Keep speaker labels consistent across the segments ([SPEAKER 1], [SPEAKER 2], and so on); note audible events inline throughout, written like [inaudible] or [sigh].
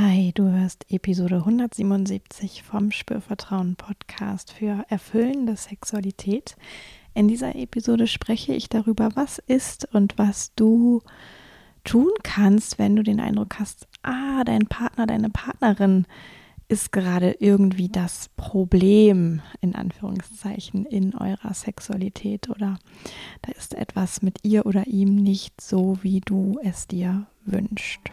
[SPEAKER 1] Hi, du hörst Episode 177 vom Spürvertrauen Podcast für erfüllende Sexualität. In dieser Episode spreche ich darüber, was ist und was du tun kannst, wenn du den Eindruck hast, ah, dein Partner, deine Partnerin ist gerade irgendwie das Problem in Anführungszeichen in eurer Sexualität oder da ist etwas mit ihr oder ihm nicht so, wie du es dir wünschst.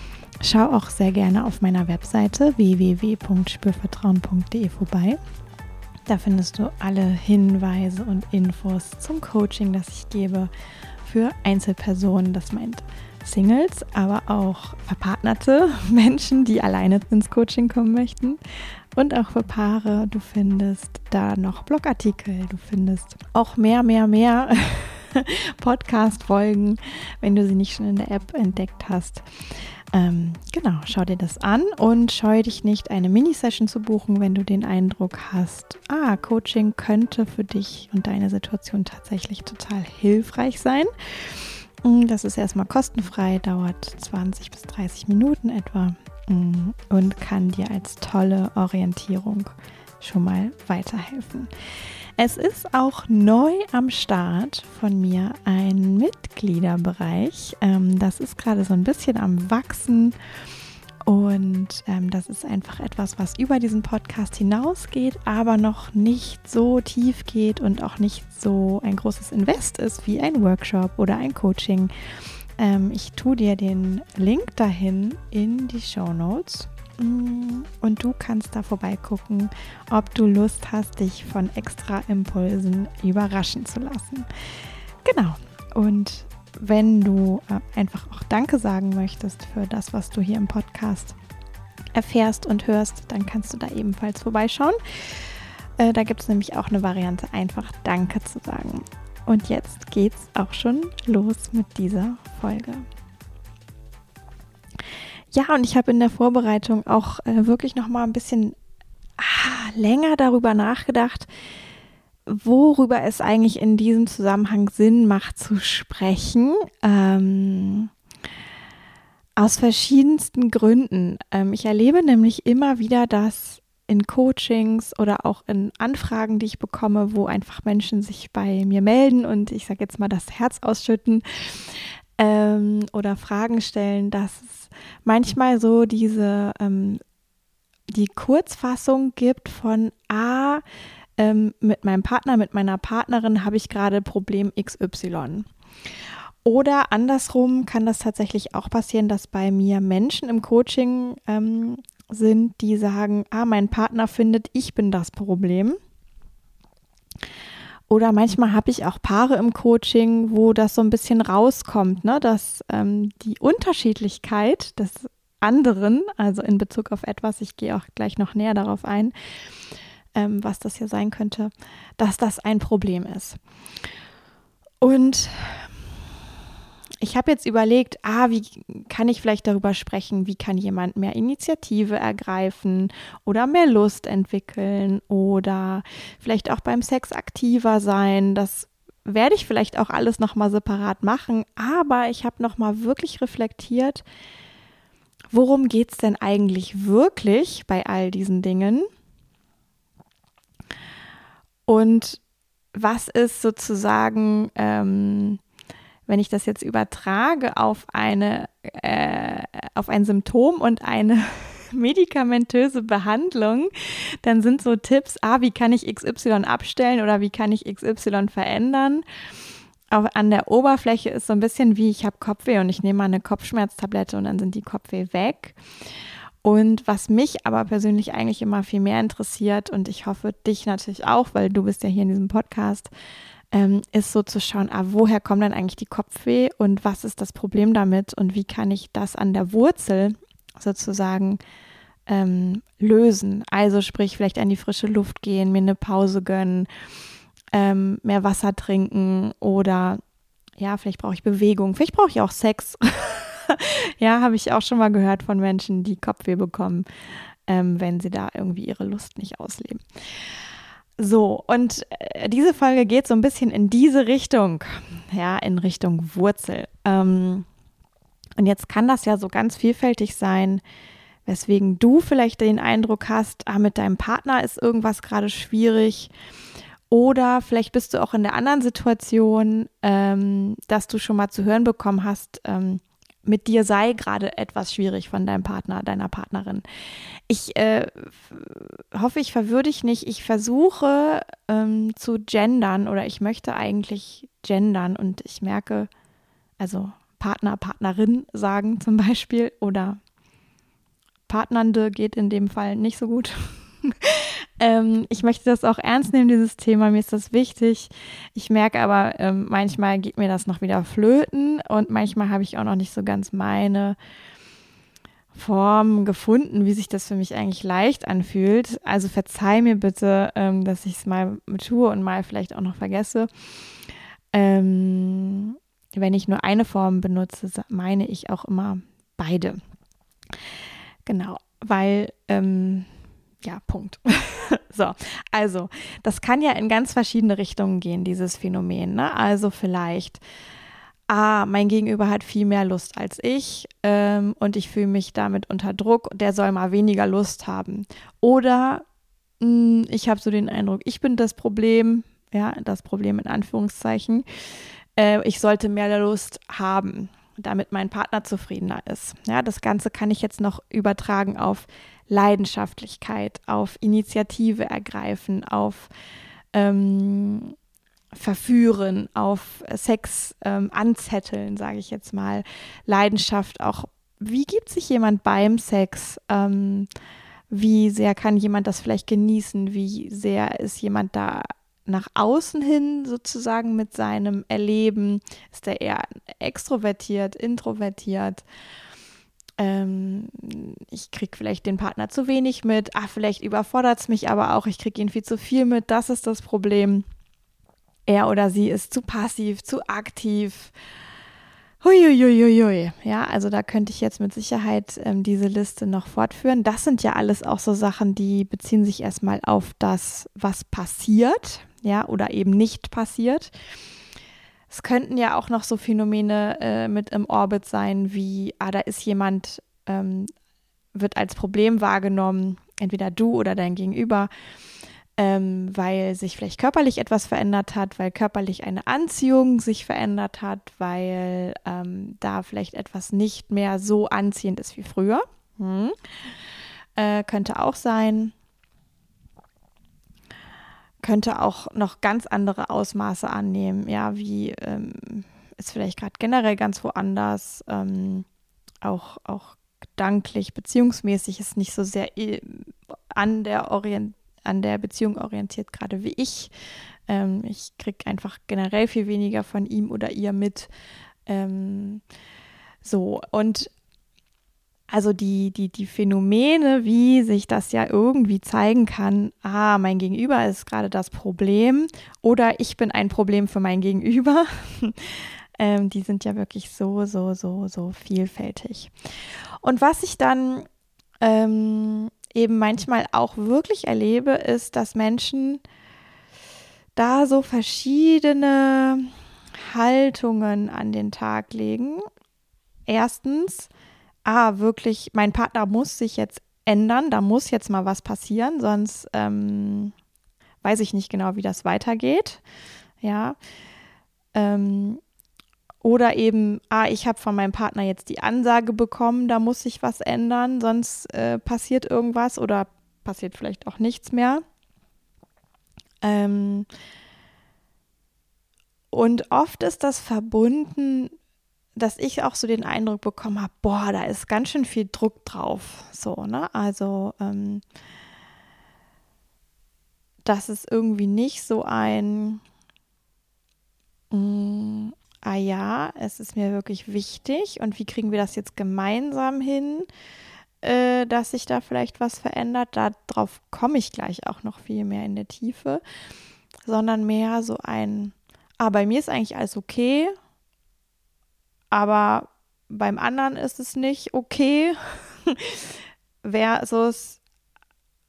[SPEAKER 1] Schau auch sehr gerne auf meiner Webseite www.spürvertrauen.de vorbei. Da findest du alle Hinweise und Infos zum Coaching, das ich gebe für Einzelpersonen. Das meint Singles, aber auch verpartnerte [laughs] Menschen, die alleine ins Coaching kommen möchten. Und auch für Paare. Du findest da noch Blogartikel. Du findest auch mehr, mehr, mehr [laughs] Podcast-Folgen, wenn du sie nicht schon in der App entdeckt hast. Ähm, genau, schau dir das an und scheu dich nicht, eine Mini-Session zu buchen, wenn du den Eindruck hast, ah, Coaching könnte für dich und deine Situation tatsächlich total hilfreich sein. Mm, das ist erstmal kostenfrei, dauert 20 bis 30 Minuten etwa mm, und kann dir als tolle Orientierung schon mal weiterhelfen. Es ist auch neu am Start von mir ein Mitgliederbereich. Ähm, das ist gerade so ein bisschen am Wachsen. Und ähm, das ist einfach etwas, was über diesen Podcast hinausgeht, aber noch nicht so tief geht und auch nicht so ein großes Invest ist wie ein Workshop oder ein Coaching. Ähm, ich tue dir den Link dahin in die Show Notes. Mm, und du kannst da vorbeigucken, ob du Lust hast, dich von extra Impulsen überraschen zu lassen. Genau. Und wenn du äh, einfach auch Danke sagen möchtest für das, was du hier im Podcast erfährst und hörst, dann kannst du da ebenfalls vorbeischauen. Äh, da gibt es nämlich auch eine Variante, einfach Danke zu sagen. Und jetzt geht's auch schon los mit dieser Folge. Ja, und ich habe in der Vorbereitung auch äh, wirklich noch mal ein bisschen ah, länger darüber nachgedacht, worüber es eigentlich in diesem Zusammenhang Sinn macht zu sprechen. Ähm, aus verschiedensten Gründen. Ähm, ich erlebe nämlich immer wieder, dass in Coachings oder auch in Anfragen, die ich bekomme, wo einfach Menschen sich bei mir melden und ich sage jetzt mal das Herz ausschütten, ähm, oder Fragen stellen, dass es manchmal so diese ähm, die Kurzfassung gibt von A, ähm, mit meinem Partner, mit meiner Partnerin habe ich gerade Problem XY. Oder andersrum kann das tatsächlich auch passieren, dass bei mir Menschen im Coaching ähm, sind, die sagen, ah, mein Partner findet, ich bin das Problem. Oder manchmal habe ich auch Paare im Coaching, wo das so ein bisschen rauskommt, ne? dass ähm, die Unterschiedlichkeit des anderen, also in Bezug auf etwas, ich gehe auch gleich noch näher darauf ein, ähm, was das hier sein könnte, dass das ein Problem ist. Und ich habe jetzt überlegt, ah, wie kann ich vielleicht darüber sprechen, wie kann jemand mehr Initiative ergreifen oder mehr Lust entwickeln oder vielleicht auch beim Sex aktiver sein. Das werde ich vielleicht auch alles nochmal separat machen, aber ich habe nochmal wirklich reflektiert, worum geht es denn eigentlich wirklich bei all diesen Dingen? Und was ist sozusagen ähm, wenn ich das jetzt übertrage auf eine, äh, auf ein Symptom und eine [laughs] medikamentöse Behandlung, dann sind so Tipps, ah, wie kann ich XY abstellen oder wie kann ich XY verändern? Auch an der Oberfläche ist so ein bisschen wie, ich habe Kopfweh und ich nehme mal eine Kopfschmerztablette und dann sind die Kopfweh weg. Und was mich aber persönlich eigentlich immer viel mehr interessiert und ich hoffe dich natürlich auch, weil du bist ja hier in diesem Podcast, ähm, ist so zu schauen, ah, woher kommt denn eigentlich die Kopfweh und was ist das Problem damit und wie kann ich das an der Wurzel sozusagen ähm, lösen. Also sprich, vielleicht an die frische Luft gehen, mir eine Pause gönnen, ähm, mehr Wasser trinken oder ja, vielleicht brauche ich Bewegung, vielleicht brauche ich auch Sex. [laughs] ja, habe ich auch schon mal gehört von Menschen, die Kopfweh bekommen, ähm, wenn sie da irgendwie ihre Lust nicht ausleben. So, und äh, diese Folge geht so ein bisschen in diese Richtung, ja, in Richtung Wurzel. Ähm, und jetzt kann das ja so ganz vielfältig sein, weswegen du vielleicht den Eindruck hast, ah, mit deinem Partner ist irgendwas gerade schwierig. Oder vielleicht bist du auch in der anderen Situation, ähm, dass du schon mal zu hören bekommen hast, ähm, mit dir sei gerade etwas schwierig von deinem Partner, deiner Partnerin. Ich äh, hoffe, ich verwirre dich nicht. Ich versuche ähm, zu gendern oder ich möchte eigentlich gendern und ich merke, also Partner, Partnerin sagen zum Beispiel oder Partnernde geht in dem Fall nicht so gut. [laughs] ähm, ich möchte das auch ernst nehmen, dieses Thema. Mir ist das wichtig. Ich merke aber, ähm, manchmal geht mir das noch wieder flöten und manchmal habe ich auch noch nicht so ganz meine Form gefunden, wie sich das für mich eigentlich leicht anfühlt. Also verzeih mir bitte, ähm, dass ich es mal tue und mal vielleicht auch noch vergesse. Ähm, wenn ich nur eine Form benutze, meine ich auch immer beide. Genau, weil ähm, ja, Punkt. [laughs] [laughs] so, also, das kann ja in ganz verschiedene Richtungen gehen, dieses Phänomen. Ne? Also vielleicht, ah, mein Gegenüber hat viel mehr Lust als ich ähm, und ich fühle mich damit unter Druck, der soll mal weniger Lust haben. Oder mh, hm, ich habe so den Eindruck, ich bin das Problem, ja, das Problem in Anführungszeichen. Äh, ich sollte mehr Lust haben damit mein Partner zufriedener ist. Ja, das Ganze kann ich jetzt noch übertragen auf Leidenschaftlichkeit, auf Initiative ergreifen, auf ähm, Verführen, auf Sex ähm, anzetteln, sage ich jetzt mal. Leidenschaft auch. Wie gibt sich jemand beim Sex? Ähm, wie sehr kann jemand das vielleicht genießen? Wie sehr ist jemand da nach außen hin sozusagen mit seinem Erleben? Ist er eher extrovertiert, introvertiert? Ähm, ich kriege vielleicht den Partner zu wenig mit, ah, vielleicht überfordert es mich aber auch, ich kriege ihn viel zu viel mit, das ist das Problem. Er oder sie ist zu passiv, zu aktiv. Huiuiuiui. Ja, also da könnte ich jetzt mit Sicherheit ähm, diese Liste noch fortführen. Das sind ja alles auch so Sachen, die beziehen sich erstmal auf das, was passiert, ja, oder eben nicht passiert. Es könnten ja auch noch so Phänomene äh, mit im Orbit sein, wie, ah, da ist jemand, ähm, wird als Problem wahrgenommen, entweder du oder dein Gegenüber, ähm, weil sich vielleicht körperlich etwas verändert hat, weil körperlich eine Anziehung sich verändert hat, weil ähm, da vielleicht etwas nicht mehr so anziehend ist wie früher. Hm. Äh, könnte auch sein könnte auch noch ganz andere Ausmaße annehmen, ja, wie ähm, ist vielleicht gerade generell ganz woanders, ähm, auch, auch gedanklich, beziehungsmäßig ist nicht so sehr äh, an der, Orient an der Beziehung orientiert, gerade wie ich. Ähm, ich kriege einfach generell viel weniger von ihm oder ihr mit. Ähm, so, und also die, die, die Phänomene, wie sich das ja irgendwie zeigen kann, ah, mein Gegenüber ist gerade das Problem oder ich bin ein Problem für mein Gegenüber, [laughs] ähm, die sind ja wirklich so, so, so, so vielfältig. Und was ich dann ähm, eben manchmal auch wirklich erlebe, ist, dass Menschen da so verschiedene Haltungen an den Tag legen. Erstens, ah, wirklich, mein Partner muss sich jetzt ändern, da muss jetzt mal was passieren, sonst ähm, weiß ich nicht genau, wie das weitergeht. Ja. Ähm, oder eben, ah, ich habe von meinem Partner jetzt die Ansage bekommen, da muss sich was ändern, sonst äh, passiert irgendwas oder passiert vielleicht auch nichts mehr. Ähm, und oft ist das verbunden dass ich auch so den Eindruck bekommen habe, boah, da ist ganz schön viel Druck drauf. So, ne? Also, ähm, dass es irgendwie nicht so ein, mm, ah ja, es ist mir wirklich wichtig und wie kriegen wir das jetzt gemeinsam hin, äh, dass sich da vielleicht was verändert. Darauf komme ich gleich auch noch viel mehr in der Tiefe, sondern mehr so ein, ah, bei mir ist eigentlich alles okay, aber beim anderen ist es nicht okay. [laughs] Versus,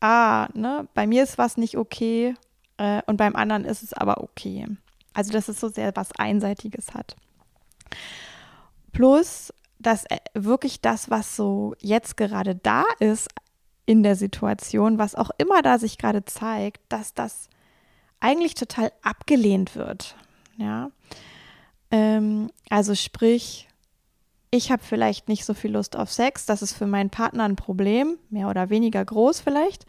[SPEAKER 1] ah, ne, bei mir ist was nicht okay äh, und beim anderen ist es aber okay. Also, dass es so sehr was Einseitiges hat. Plus, dass äh, wirklich das, was so jetzt gerade da ist in der Situation, was auch immer da sich gerade zeigt, dass das eigentlich total abgelehnt wird. Ja. Ähm, also sprich, ich habe vielleicht nicht so viel Lust auf Sex, das ist für meinen Partner ein Problem, mehr oder weniger groß vielleicht.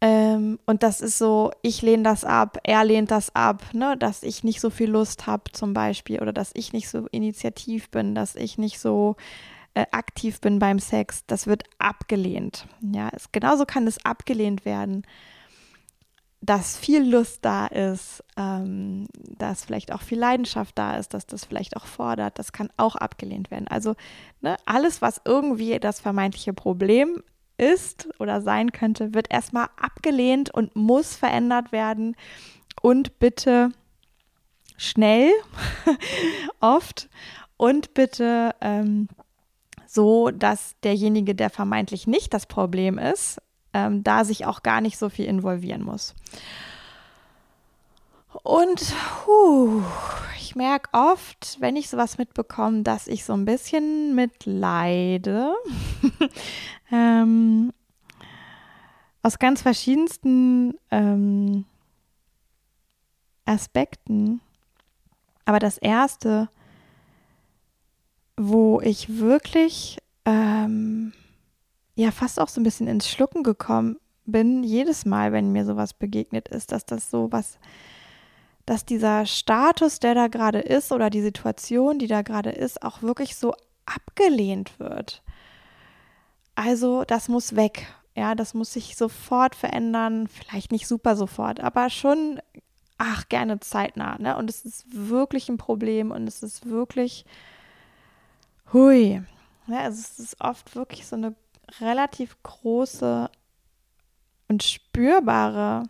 [SPEAKER 1] Ähm, und das ist so, ich lehne das ab, er lehnt das ab, ne, dass ich nicht so viel Lust habe zum Beispiel oder dass ich nicht so initiativ bin, dass ich nicht so äh, aktiv bin beim Sex. Das wird abgelehnt. Ja, es, genauso kann es abgelehnt werden dass viel Lust da ist, ähm, dass vielleicht auch viel Leidenschaft da ist, dass das vielleicht auch fordert, das kann auch abgelehnt werden. Also ne, alles, was irgendwie das vermeintliche Problem ist oder sein könnte, wird erstmal abgelehnt und muss verändert werden. Und bitte schnell, [laughs] oft, und bitte ähm, so, dass derjenige, der vermeintlich nicht das Problem ist, ähm, da sich auch gar nicht so viel involvieren muss. Und huh, ich merke oft, wenn ich sowas mitbekomme, dass ich so ein bisschen mitleide. [laughs] ähm, aus ganz verschiedensten ähm, Aspekten. Aber das Erste, wo ich wirklich ähm, ja fast auch so ein bisschen ins Schlucken gekommen bin, jedes Mal, wenn mir sowas begegnet ist, dass das so was, dass dieser Status, der da gerade ist oder die Situation, die da gerade ist, auch wirklich so abgelehnt wird. Also das muss weg. Ja, das muss sich sofort verändern. Vielleicht nicht super sofort, aber schon, ach, gerne zeitnah. Ne? Und es ist wirklich ein Problem und es ist wirklich, hui. Ja, also es ist oft wirklich so eine relativ große und spürbare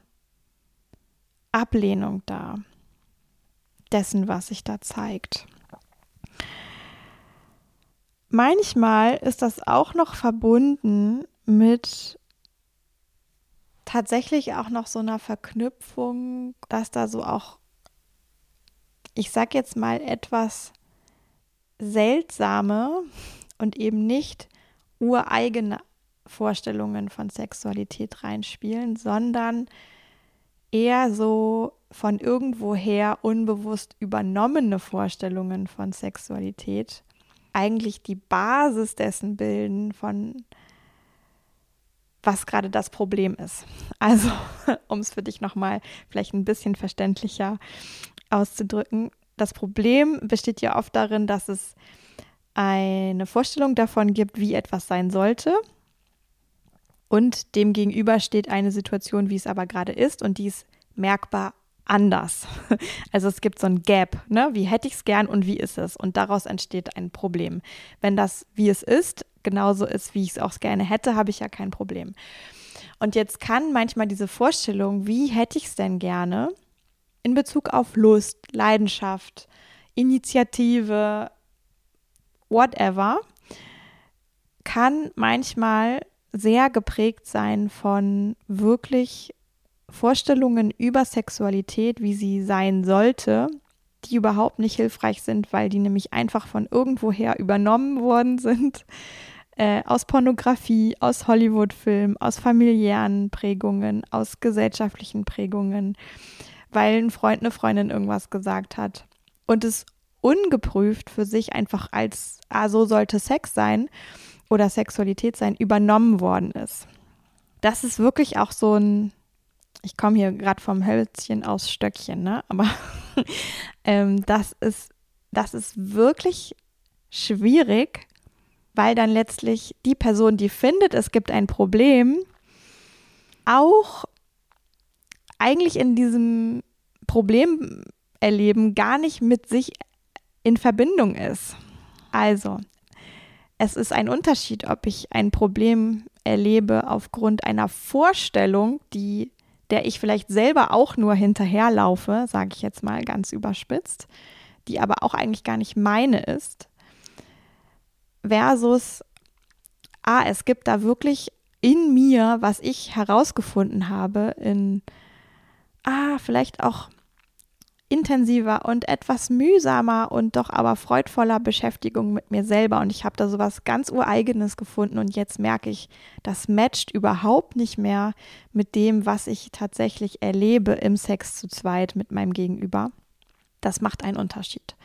[SPEAKER 1] Ablehnung da dessen, was sich da zeigt. Manchmal ist das auch noch verbunden mit tatsächlich auch noch so einer Verknüpfung, dass da so auch, ich sag jetzt mal etwas seltsame und eben nicht ureigene Vorstellungen von Sexualität reinspielen, sondern eher so von irgendwoher unbewusst übernommene Vorstellungen von Sexualität eigentlich die Basis dessen bilden, von was gerade das Problem ist. Also, [laughs] um es für dich nochmal vielleicht ein bisschen verständlicher auszudrücken, das Problem besteht ja oft darin, dass es eine Vorstellung davon gibt, wie etwas sein sollte. Und dem gegenüber steht eine Situation, wie es aber gerade ist, und die ist merkbar anders. [laughs] Also es gibt so ein Gap, ne? Wie hätte ich es gern und wie ist es? Und daraus entsteht ein Problem. Wenn das, wie es ist, genauso ist, wie ich es auch gerne hätte, habe ich ja kein Problem. Und jetzt kann manchmal diese Vorstellung, wie hätte ich es denn gerne, in Bezug auf Lust, Leidenschaft, Initiative, whatever, kann manchmal sehr geprägt sein von wirklich Vorstellungen über Sexualität, wie sie sein sollte, die überhaupt nicht hilfreich sind, weil die nämlich einfach von irgendwoher übernommen worden sind. Äh, aus Pornografie, aus Hollywood-Filmen, aus familiären Prägungen, aus gesellschaftlichen Prägungen, weil ein Freund, eine Freundin irgendwas gesagt hat. Und es ungeprüft für sich einfach als, ah, so sollte Sex sein oder Sexualität sein, übernommen worden ist. Das ist wirklich auch so ein, ich komme hier gerade vom Hölzchen aus Stöckchen, ne? Aber [laughs] ähm, das ist, das ist wirklich schwierig, weil dann letztlich die Person, die findet, es gibt ein Problem, auch eigentlich in diesem Problem erleben gar nicht mit sich in Verbindung ist. Also, es ist ein Unterschied, ob ich ein Problem erlebe aufgrund einer Vorstellung, die der ich vielleicht selber auch nur hinterherlaufe, sage ich jetzt mal ganz überspitzt, die aber auch eigentlich gar nicht meine ist, versus, ah, es gibt da wirklich in mir, was ich herausgefunden habe, in, ah, vielleicht auch intensiver und etwas mühsamer und doch aber freudvoller Beschäftigung mit mir selber. Und ich habe da so was ganz Ureigenes gefunden und jetzt merke ich, das matcht überhaupt nicht mehr mit dem, was ich tatsächlich erlebe im Sex zu zweit mit meinem Gegenüber. Das macht einen Unterschied.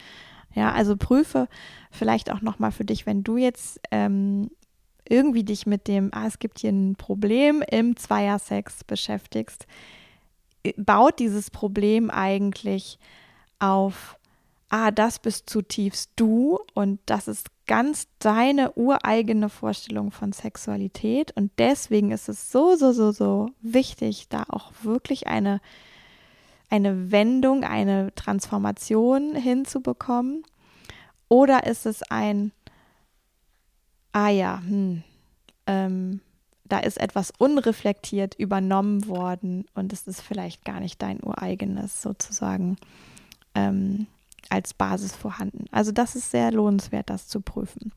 [SPEAKER 1] Ja, also prüfe vielleicht auch nochmal für dich, wenn du jetzt ähm, irgendwie dich mit dem, ah, es gibt hier ein Problem im Zweiersex beschäftigst, baut dieses Problem eigentlich auf, ah, das bist zutiefst du und das ist ganz deine ureigene Vorstellung von Sexualität und deswegen ist es so, so, so, so wichtig, da auch wirklich eine, eine Wendung, eine Transformation hinzubekommen. Oder ist es ein, ah ja, hm, ähm, da ist etwas unreflektiert übernommen worden und es ist vielleicht gar nicht dein ureigenes sozusagen ähm, als Basis vorhanden. Also das ist sehr lohnenswert, das zu prüfen.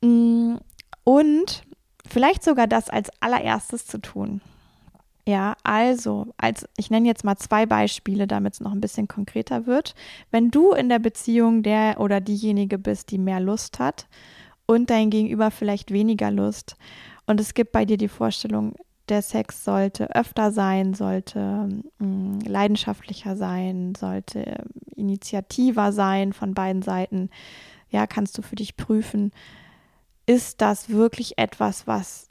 [SPEAKER 1] Mm, und vielleicht sogar das als allererstes zu tun. Ja, also, als ich nenne jetzt mal zwei Beispiele, damit es noch ein bisschen konkreter wird. Wenn du in der Beziehung der oder diejenige bist, die mehr Lust hat und dein Gegenüber vielleicht weniger Lust und es gibt bei dir die Vorstellung, der Sex sollte öfter sein, sollte mh, mm, leidenschaftlicher sein, sollte initiativer sein von beiden Seiten. Ja, kannst du für dich prüfen, ist das wirklich etwas, was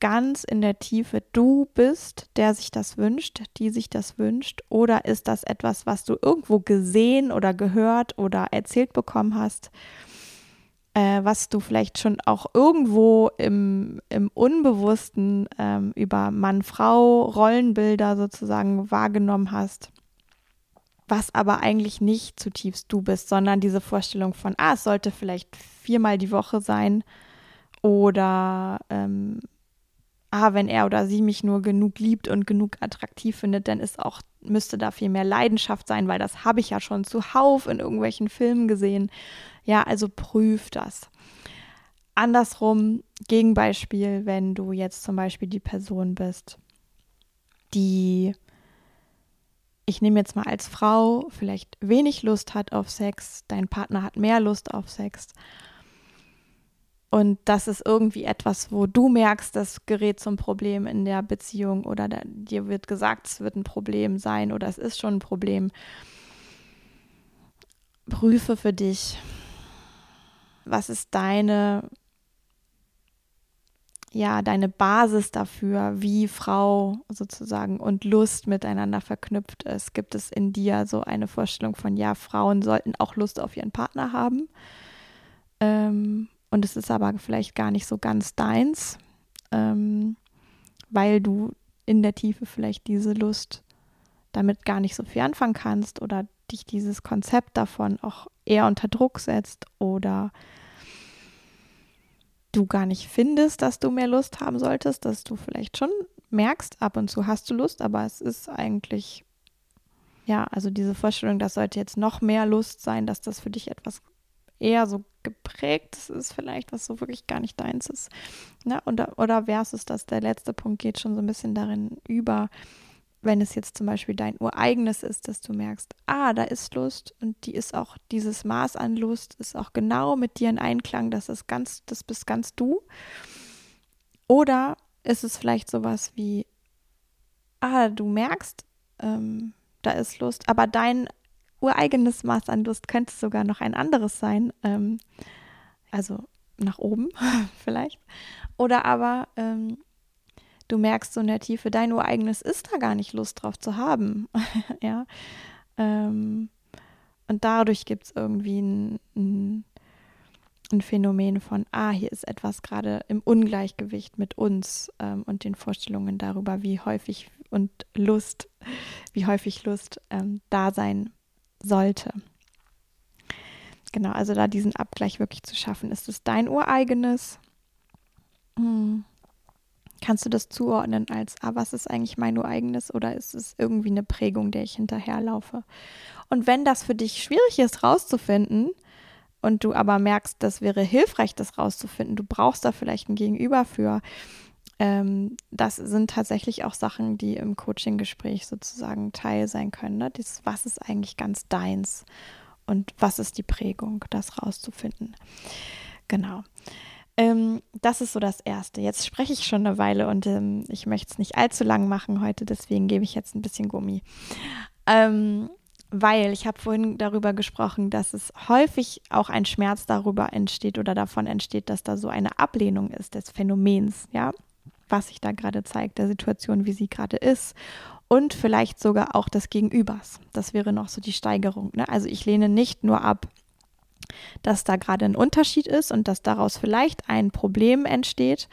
[SPEAKER 1] ganz in der Tiefe du bist, der sich das wünscht, die sich das wünscht? Oder ist das etwas, was du irgendwo gesehen oder gehört oder erzählt bekommen hast? Äh, was du vielleicht schon auch irgendwo im, im Unbewussten ähm, über Mann-Frau-Rollenbilder sozusagen wahrgenommen hast, was aber eigentlich nicht zutiefst du bist, sondern diese Vorstellung von, ah, es sollte vielleicht viermal die Woche sein oder ähm, ah, wenn er oder sie mich nur genug liebt und genug attraktiv findet, dann ist auch, müsste da viel mehr Leidenschaft sein, weil das habe ich ja schon zuhauf in irgendwelchen Filmen gesehen. Ja, also prüf das. Andersrum, Gegenbeispiel, wenn du jetzt zum Beispiel die Person bist, die, ich nehme jetzt mal als Frau, vielleicht wenig Lust hat auf Sex, dein Partner hat mehr Lust auf Sex. Und das ist irgendwie etwas, wo du merkst, das gerät zum Problem in der Beziehung oder da, dir wird gesagt, es wird ein Problem sein oder es ist schon ein Problem. Prüfe für dich, was ist deine, ja, deine Basis dafür, wie Frau sozusagen und Lust miteinander verknüpft ist? Gibt es in dir so eine Vorstellung von, ja, Frauen sollten auch Lust auf ihren Partner haben? Ähm, und es ist aber vielleicht gar nicht so ganz deins, ähm, weil du in der Tiefe vielleicht diese Lust damit gar nicht so viel anfangen kannst oder dich dieses Konzept davon auch eher unter Druck setzt oder du gar nicht findest, dass du mehr Lust haben solltest, dass du vielleicht schon merkst, ab und zu hast du Lust, aber es ist eigentlich, ja, also diese Vorstellung, das sollte jetzt noch mehr Lust sein, dass das für dich etwas eher so geprägt ist, vielleicht, was so wirklich gar nicht deins ist. Ne? Oder, oder versus das, der letzte Punkt geht schon so ein bisschen darin über, wenn es jetzt zum Beispiel dein ureigenes ist, dass du merkst, ah, da ist Lust und die ist auch, dieses Maß an Lust ist auch genau mit dir in Einklang, das ist ganz, das bist ganz du. Oder ist es vielleicht sowas wie, ah, du merkst, ähm, da ist Lust, aber dein ureigenes Maß an Lust könnte sogar noch ein anderes sein. Ähm, also nach oben [laughs] vielleicht. Oder aber ähm, du merkst so in der Tiefe, dein ureigenes ist da gar nicht Lust drauf zu haben. [laughs] ja. Ähm, und dadurch gibt es irgendwie ein, ein, ein, Phänomen von, ah, hier ist etwas gerade im Ungleichgewicht mit uns ähm, und den Vorstellungen darüber, wie häufig und Lust, wie häufig Lust ähm, da sein sollte. Genau, also da diesen Abgleich wirklich zu schaffen. Ist es dein ureigenes? Hm. Kannst du das zuordnen als, ah, was ist eigentlich mein ureigenes oder ist es irgendwie eine Prägung, der ich hinterherlaufe? Und wenn das für dich schwierig ist, rauszufinden, und du aber merkst, das wäre hilfreich, das rauszufinden, du brauchst da vielleicht ein Gegenüber für, ähm, das sind tatsächlich auch Sachen, die im Coaching-Gespräch sozusagen Teil sein können. Ne? Das, was ist eigentlich ganz deins und was ist die Prägung, das rauszufinden. Genau. Ähm, das ist so das Erste. Jetzt spreche ich schon eine Weile und ähm, ich möchte es nicht allzu lang machen heute, deswegen gebe ich jetzt ein bisschen Gummi. Ähm, weil ich habe vorhin darüber gesprochen, dass es häufig auch ein Schmerz darüber entsteht oder davon entsteht, dass da so eine Ablehnung ist des Phänomens, ja, was sich da gerade zeigt, der Situation, wie sie gerade ist und vielleicht sogar auch des Gegenübers. Das wäre noch so die Steigerung. Ne? Also ich lehne nicht nur ab, dass da gerade ein Unterschied ist und dass daraus vielleicht ein Problem entsteht,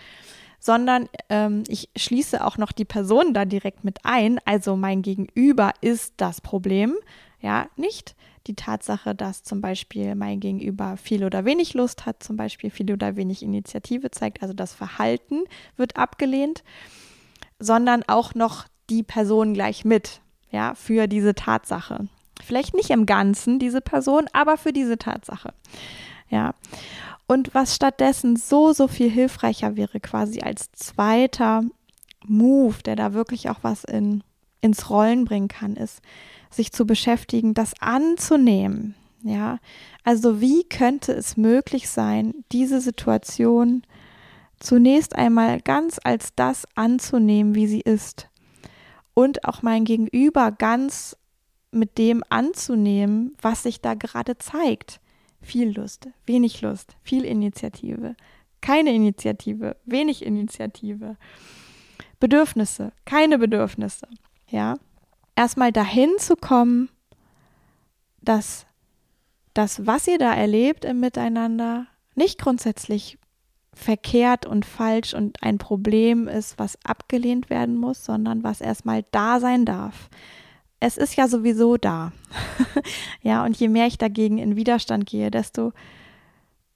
[SPEAKER 1] sondern ähm, ich schließe auch noch die Person da direkt mit ein. Also mein Gegenüber ist das Problem, ja, nicht die Tatsache, dass zum Beispiel mein Gegenüber viel oder wenig Lust hat, zum Beispiel viel oder wenig Initiative zeigt, also das Verhalten wird abgelehnt, sondern auch noch die Person gleich mit, ja, für diese Tatsache. Vielleicht nicht im Ganzen diese Person, aber für diese Tatsache. Ja. Und was stattdessen so, so viel hilfreicher wäre, quasi als zweiter Move, der da wirklich auch was in, ins Rollen bringen kann, ist, sich zu beschäftigen, das anzunehmen. Ja, also wie könnte es möglich sein, diese Situation zunächst einmal ganz als das anzunehmen, wie sie ist und auch mein Gegenüber ganz mit dem anzunehmen, was sich da gerade zeigt. Viel Lust, wenig Lust, viel Initiative, keine Initiative, wenig Initiative. Bedürfnisse, keine Bedürfnisse. Ja, erstmal dahin zu kommen, dass das, was ihr da erlebt im Miteinander, nicht grundsätzlich verkehrt und falsch und ein Problem ist, was abgelehnt werden muss, sondern was erstmal da sein darf. Es ist ja sowieso da. [laughs] ja, und je mehr ich dagegen in Widerstand gehe, desto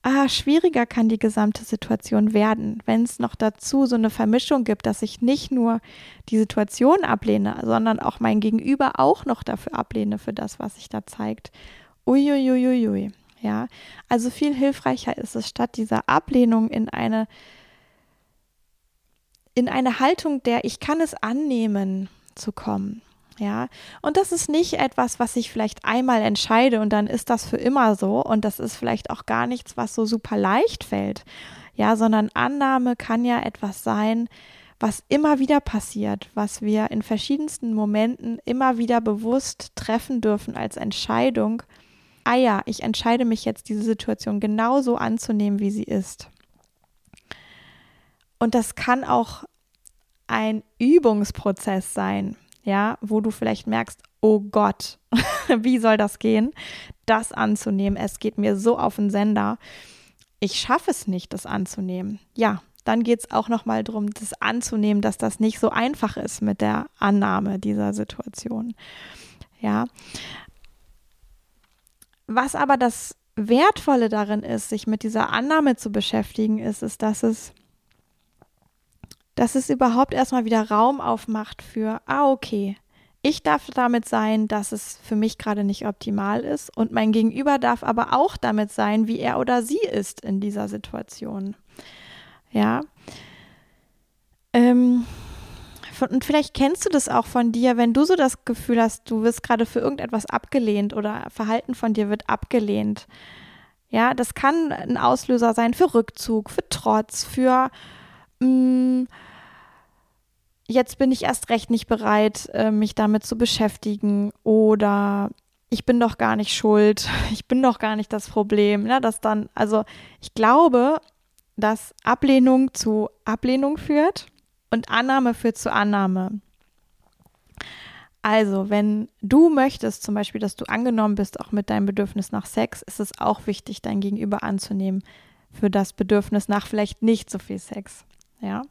[SPEAKER 1] ah, schwieriger kann die gesamte Situation werden, wenn es noch dazu so eine Vermischung gibt, dass ich nicht nur die Situation ablehne, sondern auch mein Gegenüber auch noch dafür ablehne für das, was sich da zeigt. Uiuiuiui. Ja, also viel hilfreicher ist es, statt dieser Ablehnung in eine in eine Haltung der ich kann es annehmen zu kommen. Ja, und das ist nicht etwas, was ich vielleicht einmal entscheide und dann ist das für immer so und das ist vielleicht auch gar nichts, was so super leicht fällt. Ja, sondern Annahme kann ja etwas sein, was immer wieder passiert, was wir in verschiedensten Momenten immer wieder bewusst treffen dürfen als Entscheidung. Ah ja, ich entscheide mich jetzt, diese Situation genauso anzunehmen, wie sie ist. Und das kann auch ein Übungsprozess sein ja, wo du vielleicht merkst, oh Gott, [laughs] wie soll das gehen, das anzunehmen. Es geht mir so auf den Sender. Ich schaffe es nicht, das anzunehmen. Ja, dann geht es auch nochmal darum, das anzunehmen, dass das nicht so einfach ist mit der Annahme dieser Situation. Ja. Was aber das Wertvolle darin ist, sich mit dieser Annahme zu beschäftigen, ist, ist, dass es dass es überhaupt erstmal wieder Raum aufmacht für, ah, okay, ich darf damit sein, dass es für mich gerade nicht optimal ist und mein Gegenüber darf aber auch damit sein, wie er oder sie ist in dieser Situation. Ja. Ähm, und vielleicht kennst du das auch von dir, wenn du so das Gefühl hast, du wirst gerade für irgendetwas abgelehnt oder Verhalten von dir wird abgelehnt. Ja, das kann ein Auslöser sein für Rückzug, für Trotz, für mm, jetzt bin ich erst recht nicht bereit, äh, mich damit zu beschäftigen oder ich bin doch gar nicht schuld, [laughs] ich bin doch gar nicht das Problem, ne, dass dann, also ich glaube, dass Ablehnung zu Ablehnung führt und Annahme führt zu Annahme. Also, wenn du möchtest, zum Beispiel, dass du angenommen bist, auch mit deinem Bedürfnis nach Sex, ist es auch wichtig, dein Gegenüber anzunehmen für das Bedürfnis nach vielleicht nicht so viel Sex. Ja.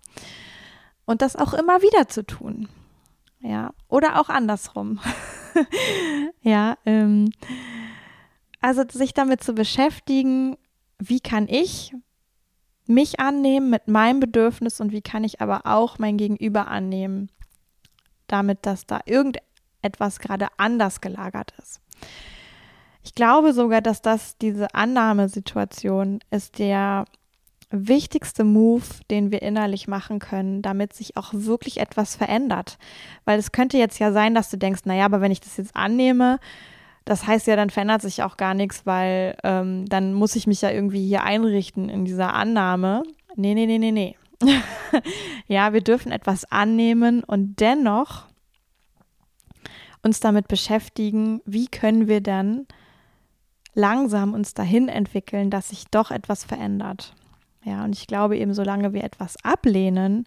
[SPEAKER 1] Und das auch immer wieder zu tun. Ja. Oder auch andersrum. [laughs] ja, ähm, also sich damit zu beschäftigen, wie kann ich mich annehmen mit meinem Bedürfnis und wie kann ich aber auch mein Gegenüber annehmen, damit dass da irgendetwas gerade anders gelagert ist. Ich glaube sogar, dass das diese Annahmesituation ist der wichtigste Move, den wir innerlich machen können, damit sich auch wirklich etwas verändert. Weil es könnte jetzt ja sein, dass du denkst, naja, aber wenn ich das jetzt annehme, das heißt ja, dann verändert sich auch gar nichts, weil ähm, dann muss ich mich ja irgendwie hier einrichten in dieser Annahme. Nee, nee, nee, nee, nee. [laughs] ja, wir dürfen etwas annehmen und dennoch uns damit beschäftigen, wie können wir dann langsam uns dahin entwickeln, dass sich doch etwas verändert. Ja, und ich glaube eben, solange wir etwas ablehnen,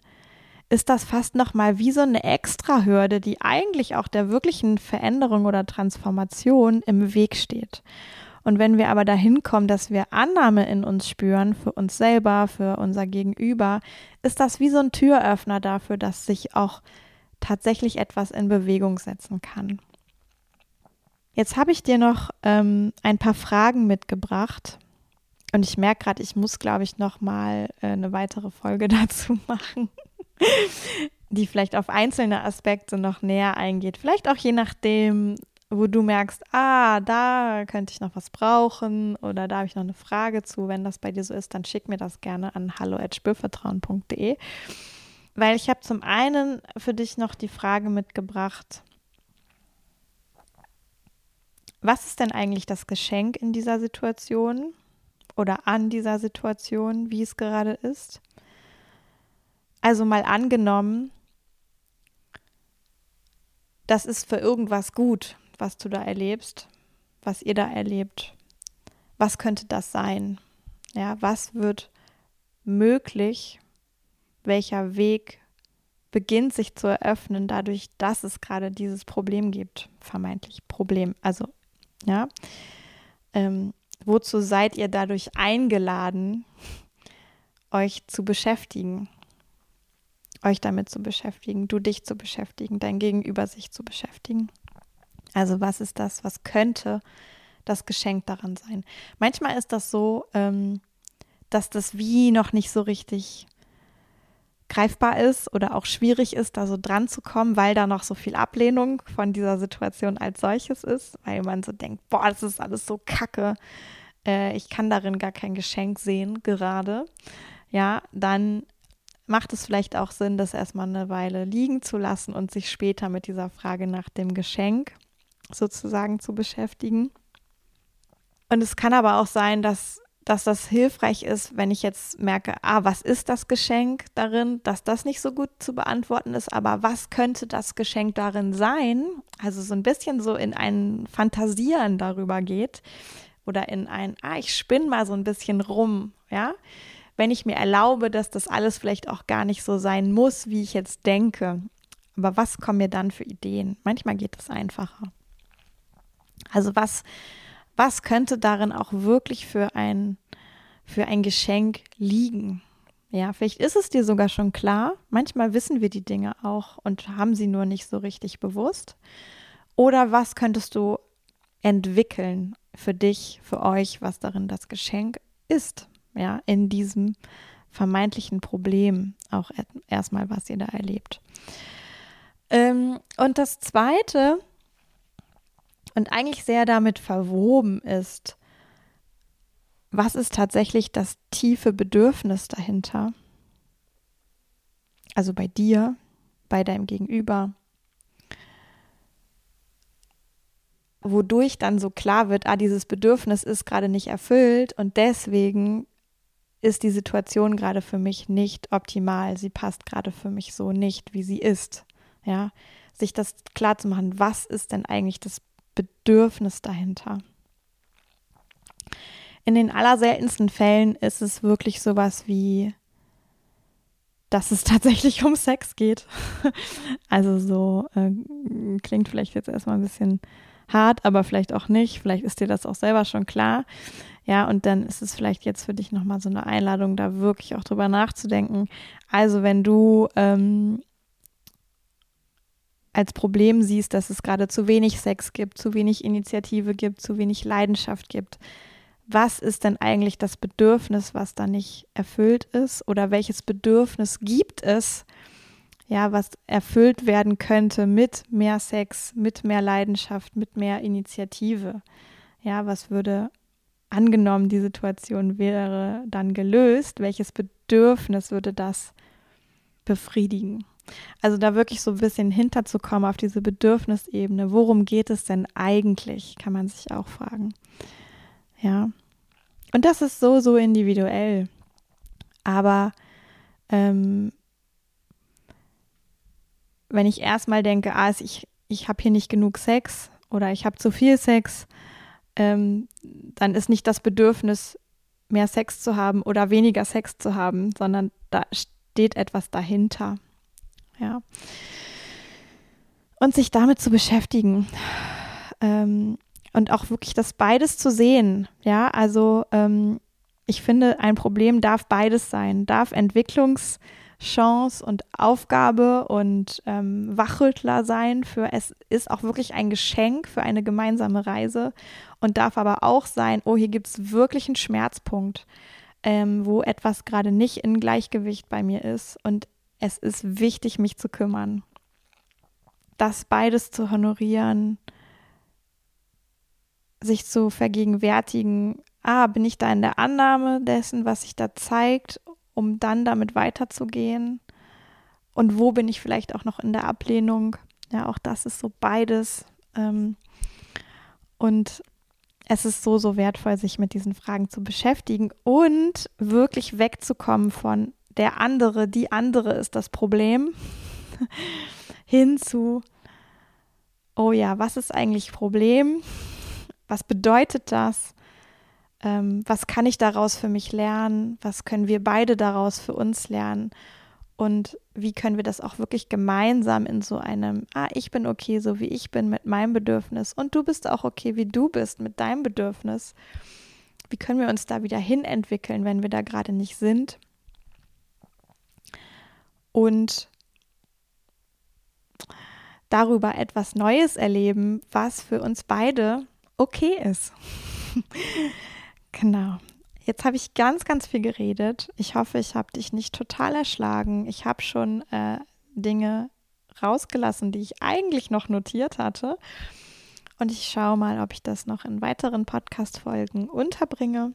[SPEAKER 1] ist das fast noch mal wie so eine Extrahürde, die eigentlich auch der wirklichen Veränderung oder Transformation im Weg steht. Und wenn wir aber dahin kommen, dass wir Annahme in uns spüren, für uns selber, für unser Gegenüber, ist das wie so ein Türöffner dafür, dass sich auch tatsächlich etwas in Bewegung setzen kann. Jetzt habe ich dir noch ähm, ein paar Fragen mitgebracht, und ich merke gerade, ich muss, glaube ich, noch mal äh, eine weitere Folge [laughs] dazu machen, die vielleicht auf einzelne Aspekte noch näher eingeht. Vielleicht auch je nachdem, wo du merkst, ah, da könnte ich noch was brauchen oder da habe ich noch eine Frage zu. Wenn das bei dir so ist, dann schick mir das gerne an hallo@spürvertrauen.de. Weil ich habe zum einen für dich noch die Frage mitgebracht, was ist denn eigentlich das Geschenk in dieser Situation? Oder an dieser Situation, wie es gerade ist. Also mal angenommen, das ist für irgendwas gut, was du da erlebst, was ihr da erlebt. Was könnte das sein? Ja, was wird möglich? Welcher Weg beginnt sich zu eröffnen, dadurch, dass es gerade dieses Problem gibt, vermeintlich Problem. Also, ja, ähm, Wozu seid ihr dadurch eingeladen, euch zu beschäftigen? Euch damit zu beschäftigen, du dich zu beschäftigen, dein Gegenüber sich zu beschäftigen. Also was ist das? Was könnte das Geschenk daran sein? Manchmal ist das so, ähm, dass das Wie noch nicht so richtig greifbar ist oder auch schwierig ist, da so dran zu kommen, weil da noch so viel Ablehnung von dieser Situation als solches ist, weil man so denkt, boah, das ist alles so kacke äh, ich kann darin gar kein Geschenk sehen gerade, ja, dann macht es vielleicht auch Sinn, das erstmal eine Weile liegen zu lassen und sich später mit dieser Frage nach dem Geschenk sozusagen zu beschäftigen. Und es kann aber auch sein, dass, dass das hilfreich ist, wenn ich jetzt merke, ah, was ist das Geschenk darin, dass das nicht so gut zu beantworten ist, aber was könnte das Geschenk darin sein? Also so ein bisschen so in ein Fantasieren darüber geht, oder in ein, ah, ich spinne mal so ein bisschen rum, ja. Wenn ich mir erlaube, dass das alles vielleicht auch gar nicht so sein muss, wie ich jetzt denke. Aber was kommen mir dann für Ideen? Manchmal geht es einfacher. Also was, was könnte darin auch wirklich für ein, für ein Geschenk liegen? Ja, vielleicht ist es dir sogar schon klar. Manchmal wissen wir die Dinge auch und haben sie nur nicht so richtig bewusst. Oder was könntest du entwickeln für dich, für euch, was darin das Geschenk ist, ja, in diesem vermeintlichen Problem auch erstmal, was ihr da erlebt. Ähm, und das Zweite, und eigentlich sehr damit verwoben ist, was ist tatsächlich das tiefe Bedürfnis dahinter? Also bei dir, bei deinem Gegenüber, wodurch dann so klar wird, ah, dieses Bedürfnis ist gerade nicht erfüllt und deswegen ist die Situation gerade für mich nicht optimal. Sie passt gerade für mich so nicht, wie sie ist. Ja, sich das klar zu machen, was ist denn eigentlich das Bedürfnis dahinter? In den allerseltensten Fällen ist es wirklich sowas wie, dass es [laughs] tatsächlich um Sex geht. [laughs] also so äh, klingt vielleicht jetzt erstmal ein bisschen hart, aber vielleicht auch nicht. Vielleicht ist dir das auch selber schon klar. Ja, und dann ist es vielleicht jetzt für dich nochmal so eine Einladung, da wirklich auch drüber nachzudenken. Also, wenn du ähm, als Problem siehst, dass es gerade zu wenig Sex gibt, zu wenig Initiative gibt, zu wenig Leidenschaft gibt, was ist denn eigentlich das Bedürfnis, was da nicht erfüllt ist oder welches Bedürfnis gibt es, ja, was erfüllt werden könnte mit mehr Sex, mit mehr Leidenschaft, mit mehr Initiative. Ja, was würde angenommen, die Situation wäre dann gelöst, welches Bedürfnis würde das befriedigen? Also da wirklich so ein bisschen hinterzukommen auf diese Bedürfnisebene. Worum geht es denn eigentlich, kann man sich auch fragen. Ja. Und das ist so, so individuell. Aber ähm, wenn ich erstmal denke, ah, ich, ich habe hier nicht genug Sex oder ich habe zu viel Sex, ähm, dann ist nicht das Bedürfnis, mehr Sex zu haben oder weniger Sex zu haben, sondern da steht etwas dahinter. Ja. Und sich damit zu beschäftigen. Ähm, und auch wirklich das beides zu sehen. Ja, also ähm, ich finde, ein Problem darf beides sein, darf Entwicklungschance und Aufgabe und ähm, Wachrüttler sein für es ist auch wirklich ein Geschenk für eine gemeinsame Reise und darf aber auch sein, oh, hier gibt es wirklich einen Schmerzpunkt, ähm, wo etwas gerade nicht in Gleichgewicht bei mir ist und es ist wichtig, mich zu kümmern. Das beides zu honorieren, sich zu vergegenwärtigen, ah, bin ich da in der Annahme dessen, was sich da zeigt, um dann damit weiterzugehen? Und wo bin ich vielleicht auch noch in der Ablehnung? Ja, auch das ist so beides. Ähm, und es ist so, so wertvoll, sich mit diesen Fragen zu beschäftigen und wirklich wegzukommen von der andere, die andere ist das Problem, [laughs] hin zu, oh ja, was ist eigentlich Problem? Was bedeutet das? Ähm, was kann ich daraus für mich lernen? Was können wir beide daraus für uns lernen? Und wie können wir das auch wirklich gemeinsam in so einem, ah, ich bin okay, so wie ich bin mit meinem Bedürfnis und du bist auch okay, wie du bist mit deinem Bedürfnis. Wie können wir uns da wieder hinentwickeln, wenn wir da gerade nicht sind? Und darüber etwas Neues erleben, was für uns beide okay ist. [laughs] genau. Jetzt habe ich ganz, ganz viel geredet. Ich hoffe, ich habe dich nicht total erschlagen. Ich habe schon äh, Dinge rausgelassen, die ich eigentlich noch notiert hatte. Und ich schaue mal, ob ich das noch in weiteren Podcast-Folgen unterbringe.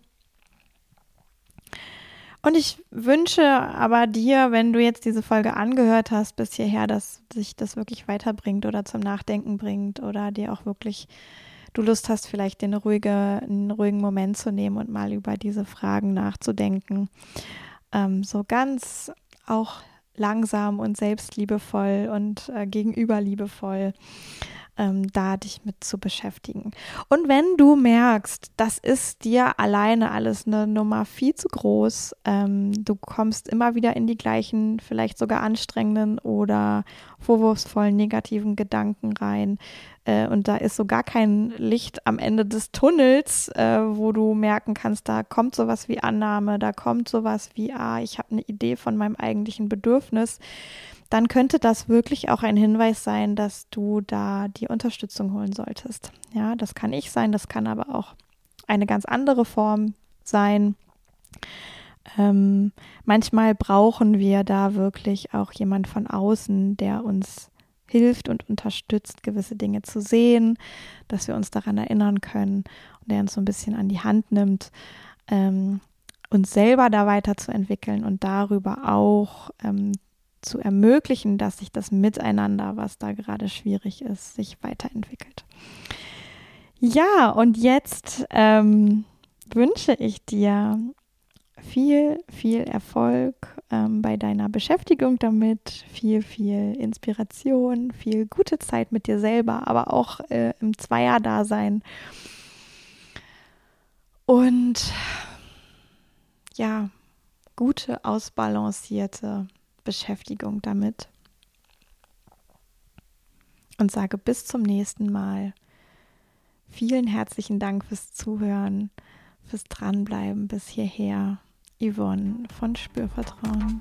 [SPEAKER 1] Und ich wünsche aber dir, wenn du jetzt diese Folge angehört hast bis hierher, dass sich das wirklich weiterbringt oder zum Nachdenken bringt oder dir auch wirklich du Lust hast, vielleicht den ruhige, einen ruhigen Moment zu nehmen und mal über diese Fragen nachzudenken. Ähm, so ganz auch langsam und selbstliebevoll und äh, gegenüberliebevoll ähm, da dich mit zu beschäftigen. Und wenn du merkst, das ist dir alleine alles eine Nummer viel zu groß, ähm, du kommst immer wieder in die gleichen, vielleicht sogar anstrengenden oder vorwurfsvollen negativen Gedanken rein, äh, und da ist so gar kein Licht am Ende des Tunnels, äh, wo du merken kannst, da kommt sowas wie Annahme, da kommt sowas wie, ah, ich habe eine Idee von meinem eigentlichen Bedürfnis dann könnte das wirklich auch ein Hinweis sein, dass du da die Unterstützung holen solltest. Ja, das kann ich sein, das kann aber auch eine ganz andere Form sein. Ähm, manchmal brauchen wir da wirklich auch jemand von außen, der uns hilft und unterstützt, gewisse Dinge zu sehen, dass wir uns daran erinnern können und der uns so ein bisschen an die Hand nimmt, ähm, uns selber da weiterzuentwickeln und darüber auch ähm, zu ermöglichen, dass sich das Miteinander, was da gerade schwierig ist, sich weiterentwickelt. Ja, und jetzt ähm, wünsche ich dir viel, viel Erfolg ähm, bei deiner Beschäftigung damit, viel, viel Inspiration, viel gute Zeit mit dir selber, aber auch äh, im Zweier-Dasein. Und ja, gute, ausbalancierte Beschäftigung damit. Und sage bis zum nächsten Mal. Vielen herzlichen Dank fürs Zuhören, fürs Dranbleiben bis hierher. Yvonne von Spürvertrauen.